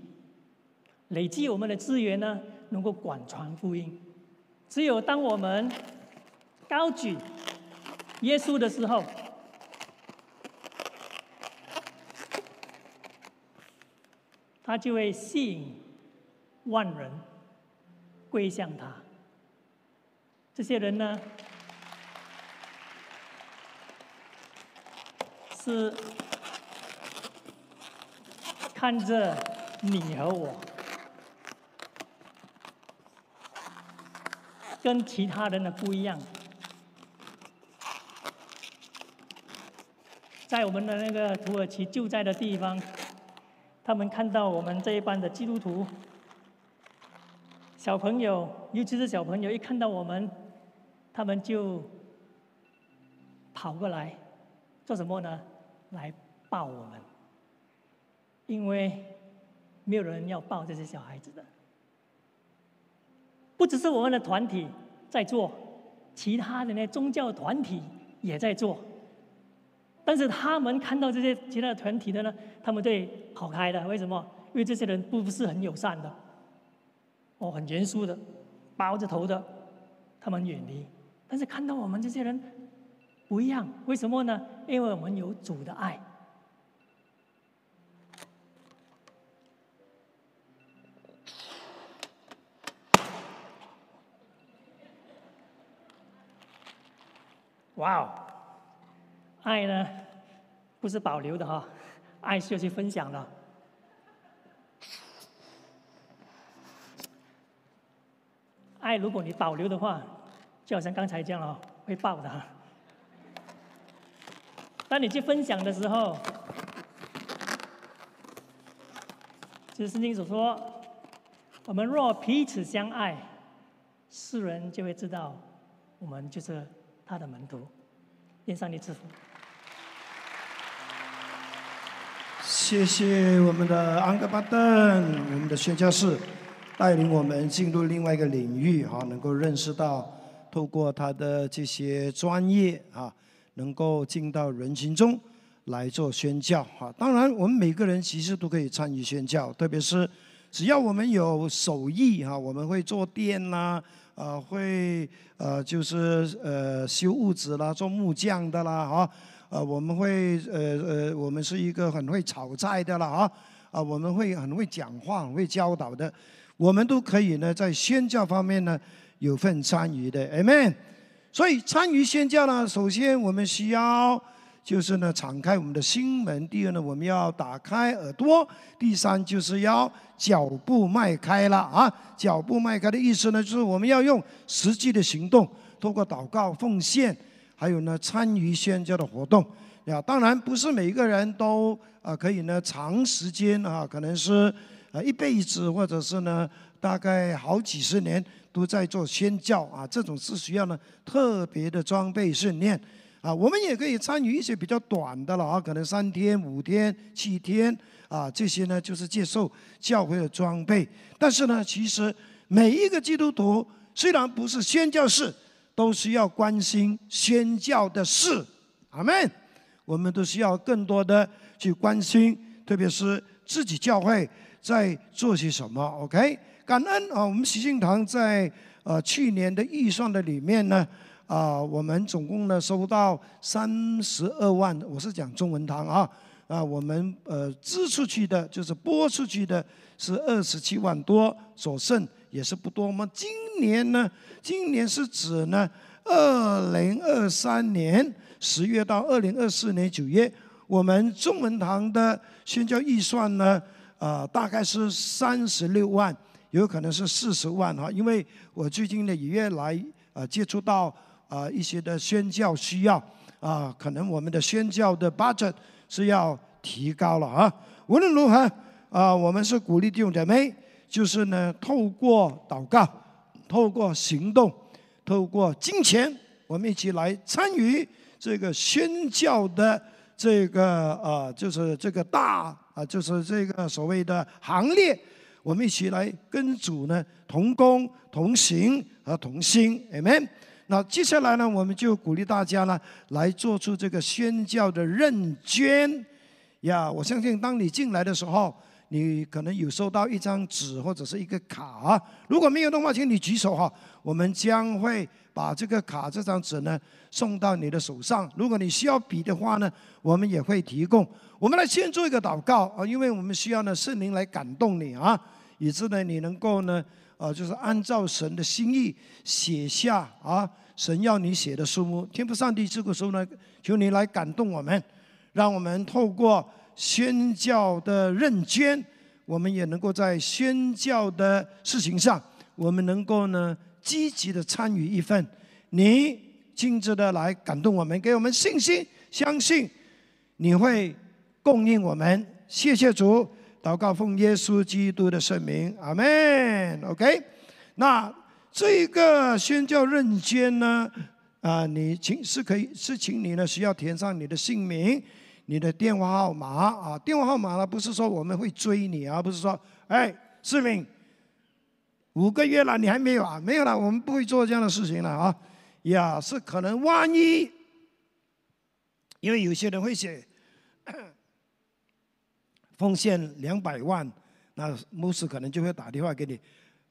累积我们的资源呢，能够广传福音。只有当我们高举耶稣的时候，他就会吸引万人归向他。这些人呢，是看着你和我，跟其他人的不一样。在我们的那个土耳其救灾的地方，他们看到我们这一班的基督徒小朋友，尤其是小朋友，一看到我们，他们就跑过来做什么呢？来抱我们，因为没有人要抱这些小孩子的。不只是我们的团体在做，其他的那宗教团体也在做。但是他们看到这些其他团体的呢，他们会跑开的。为什么？因为这些人不是很友善的，哦，很严肃的，包着头的，他们远离。但是看到我们这些人不一样，为什么呢？因为我们有主的爱。哇哦！爱呢，不是保留的哈，爱是要去分享的。爱如果你保留的话，就好像刚才这样哦，会爆的哈。当你去分享的时候，就是圣经所说，我们若彼此相爱，世人就会知道，我们就是他的门徒。愿上帝赐福。谢谢我们的安格巴登，我们的宣教士带领我们进入另外一个领域哈，能够认识到透过他的这些专业啊，能够进到人群中来做宣教哈。当然，我们每个人其实都可以参与宣教，特别是只要我们有手艺哈，我们会做店啦，呃，会呃就是呃修屋子啦，做木匠的啦哈。呃，我们会呃呃，我们是一个很会炒菜的啦啊，啊，我们会很会讲话、很会教导的，我们都可以呢，在宣教方面呢有份参与的，amen。所以参与宣教呢，首先我们需要就是呢敞开我们的心门，第二呢我们要打开耳朵，第三就是要脚步迈开了啊，脚步迈开的意思呢，就是我们要用实际的行动，通过祷告、奉献。还有呢，参与宣教的活动，呀，当然不是每一个人都啊可以呢长时间啊，可能是啊一辈子，或者是呢大概好几十年都在做宣教啊，这种是需要呢特别的装备训练啊。我们也可以参与一些比较短的了啊，可能三天、五天、七天啊，这些呢就是接受教会的装备。但是呢，其实每一个基督徒虽然不是宣教士。都需要关心宣教的事，阿门。我们都需要更多的去关心，特别是自己教会在做些什么。OK，感恩啊！我们喜信堂在呃去年的预算的里面呢，啊，我们总共呢收到三十二万，我是讲中文堂啊，啊，我们呃支出去的，就是拨出去的是二十七万多，所剩也是不多。我们今年呢？今年是指呢，二零二三年十月到二零二四年九月，我们中文堂的宣教预算呢，啊，大概是三十六万，有可能是四十万哈。因为我最近呢也越来啊接触到啊一些的宣教需要啊，可能我们的宣教的 budget 是要提高了啊。无论如何啊，我们是鼓励弟兄姐妹，就是呢透过祷告。透过行动，透过金钱，我们一起来参与这个宣教的这个呃，就是这个大啊，就是这个所谓的行列，我们一起来跟主呢同工同行和同心，amen。那接下来呢，我们就鼓励大家呢来做出这个宣教的认捐呀。我相信当你进来的时候，你可能有收到一张纸或者是一个卡，如果没有的话，请你举手哈，我们将会把这个卡这张纸呢送到你的手上。如果你需要笔的话呢，我们也会提供。我们来先做一个祷告啊，因为我们需要呢圣灵来感动你啊，以致呢你能够呢。啊，就是按照神的心意写下啊，神要你写的书目。天父上帝，这个时候呢，求你来感动我们，让我们透过宣教的认捐，我们也能够在宣教的事情上，我们能够呢积极的参与一份。你亲自的来感动我们，给我们信心，相信你会供应我们。谢谢主。祷告奉耶稣基督的圣名，阿门。OK，那这一个宣教认捐呢？啊，你请是可以是请你呢，需要填上你的姓名、你的电话号码啊。电话号码呢，不是说我们会追你啊，不是说，哎，市民，五个月了你还没有啊？没有了，我们不会做这样的事情了啊。呀，是可能万一，因为有些人会写。奉献两百万，那牧师可能就会打电话给你，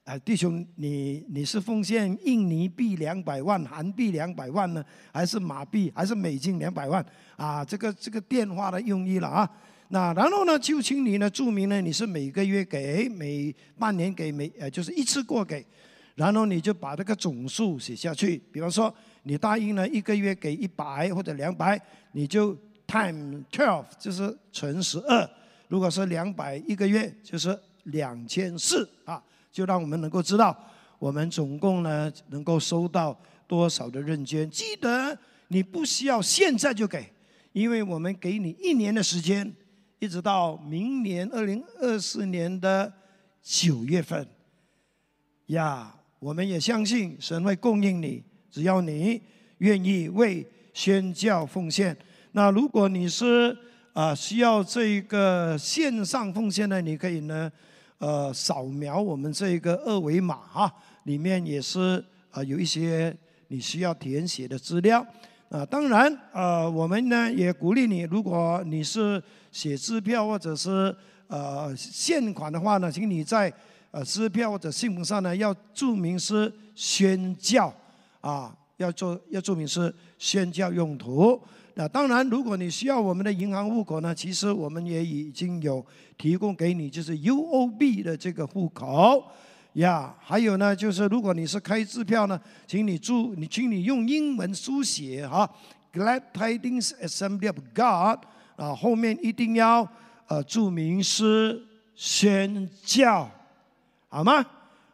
啊，弟兄，你你是奉献印尼币两百万、韩币两百万呢，还是马币，还是美金两百万？啊，这个这个电话的用意了啊。那然后呢，就请你呢注明呢，你是每个月给、每半年给、每呃就是一次过给，然后你就把这个总数写下去。比方说，你答应了一个月给一百或者两百，你就 time twelve，就是乘十二。如果是两百一个月，就是两千四啊，就让我们能够知道我们总共呢能够收到多少的认捐。记得你不需要现在就给，因为我们给你一年的时间，一直到明年二零二四年的九月份。呀，我们也相信神会供应你，只要你愿意为宣教奉献。那如果你是啊，需要这一个线上奉献呢？你可以呢，呃，扫描我们这一个二维码哈，里面也是啊有一些你需要填写的资料。啊，当然，呃，我们呢也鼓励你，如果你是写支票或者是呃现款的话呢，请你在呃支票或者信封上呢要注明是宣教啊，要做要注明是宣教用途。那当然，如果你需要我们的银行户口呢，其实我们也已经有提供给你，就是 UOB 的这个户口呀。还有呢，就是如果你是开支票呢，请你注，你请你用英文书写哈，Glad Tidings Assembly of God 啊，后面一定要呃注明是宣教，好吗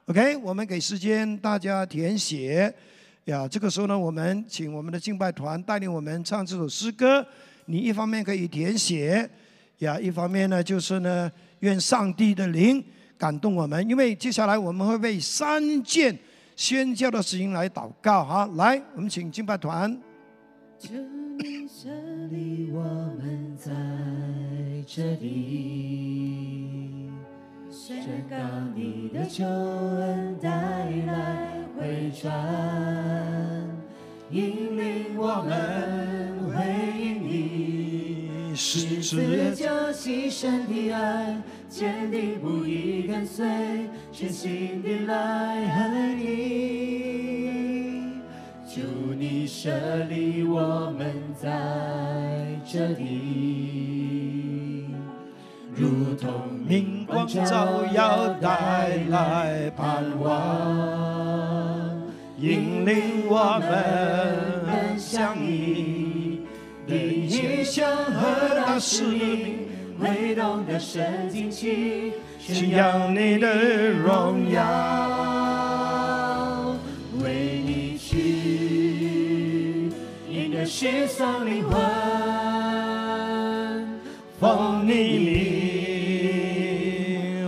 ？OK，我们给时间大家填写。呀，这个时候呢，我们请我们的敬拜团带领我们唱这首诗歌。你一方面可以填写，呀，一方面呢，就是呢，愿上帝的灵感动我们。因为接下来我们会为三件宣教的事情来祷告哈。来，我们请敬拜团。我们在这里。宣告你的救恩带来回转，引领我们回应你，十字架牺牲的爱，坚定不移跟随，全心的来爱你。祝你设立我们在这里。如同明光照耀，带来盼望，引领我们相依，你异象和大使命，挥动的神旌旗，宣扬你的荣耀，为你去，你的失丧灵魂，奉你名。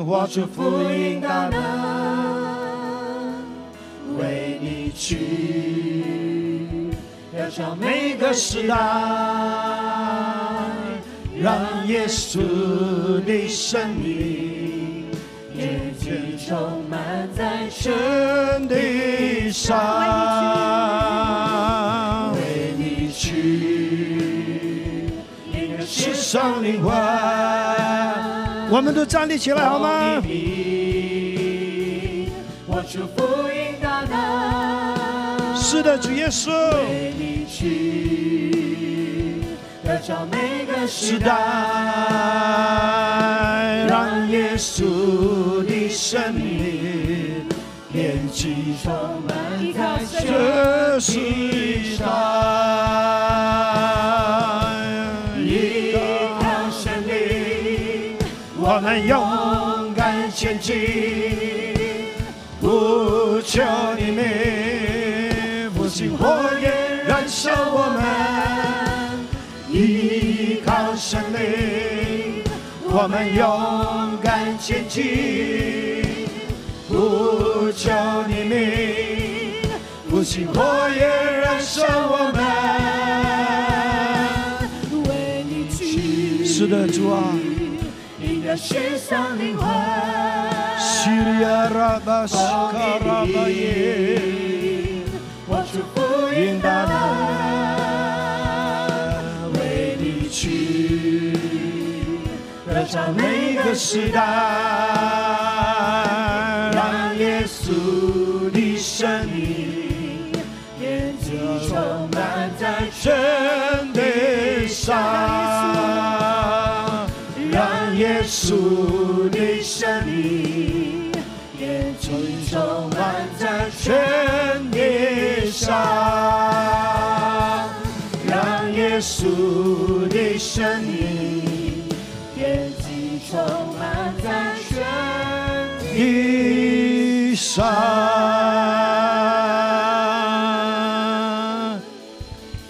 活出福音大能，去，要向每个时代，让耶稣的生命眼睛充满在真地上，为你去，世上灵魂。我们都站立起来好吗？我祝福是的，主耶稣，为你去，得着每个时代，让耶稣的生命连接充满在这世代，依靠神灵，我们勇敢前进，不求你名，不信火焰燃烧我们，依靠神灵，我们勇敢前进，不求你名，不信火焰燃烧我们。为你去，是的，主啊。应该世上灵魂。西里亚拉卡拉巴耶，我祝福应大大，为你去，得着每个时代，让耶稣的生命眼睛充满在全地上，让耶稣的生命眼睛充满在全地上，让耶稣的生命眼睛充满在全地上。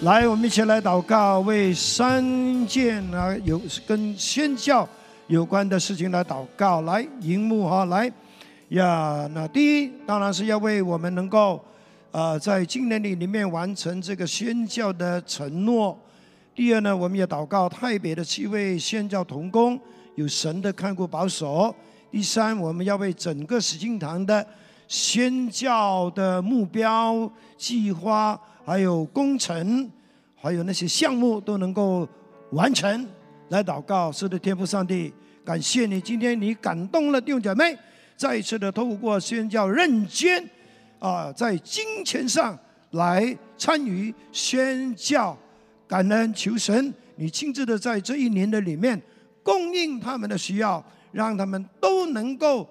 来，我们一起来祷告，为三件啊有跟宣教有关的事情来祷告。来，荧幕哈，来呀。那第一，当然是要为我们能够呃在今年里里面完成这个宣教的承诺。第二呢，我们也祷告太北的七位宣教同工有神的看顾保守。第三，我们要为整个石经堂的宣教的目标、计划，还有工程，还有那些项目都能够完成，来祷告。是的，天父上帝，感谢你，今天你感动了弟兄姐妹，再一次的透过宣教认捐啊，在金钱上来参与宣教。感恩求神，你亲自的在这一年的里面供应他们的需要，让他们都能够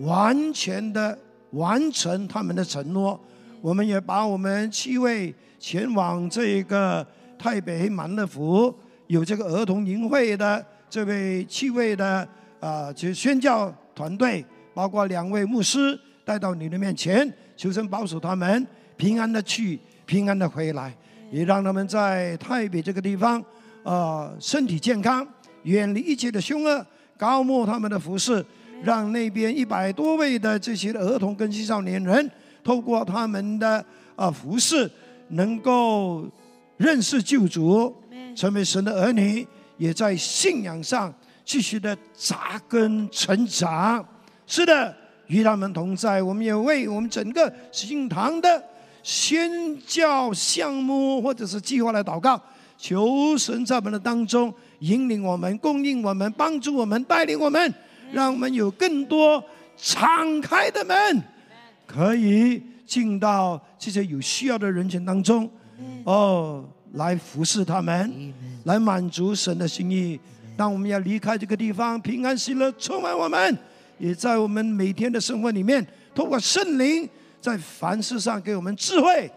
完全的完成他们的承诺。我们也把我们七位前往这个台北满乐福有这个儿童营会的这位七位的啊，就宣教团队，包括两位牧师带到你的面前，求神保守他们平安的去，平安的回来。也让他们在台北这个地方，呃，身体健康，远离一切的凶恶，高莫他们的服饰，让那边一百多位的这些儿童跟青少年人，透过他们的呃服饰，能够认识救主，成为神的儿女，也在信仰上继续的扎根成长。是的，与他们同在，我们也为我们整个新堂的。宣教项目或者是计划来祷告，求神在我们的当中引领我们、供应我们、帮助我们、带领我们，让我们有更多敞开的门，可以进到这些有需要的人群当中，哦，来服侍他们，来满足神的心意。当我们要离开这个地方，平安喜乐充满我们，也在我们每天的生活里面，通过圣灵。在凡事上给我们智慧，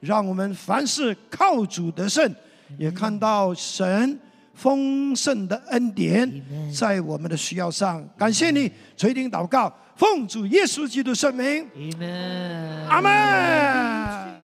让我们凡事靠主得胜，也看到神丰盛的恩典在我们的需要上。感谢你垂听祷告，奉主耶稣基督圣名，阿门。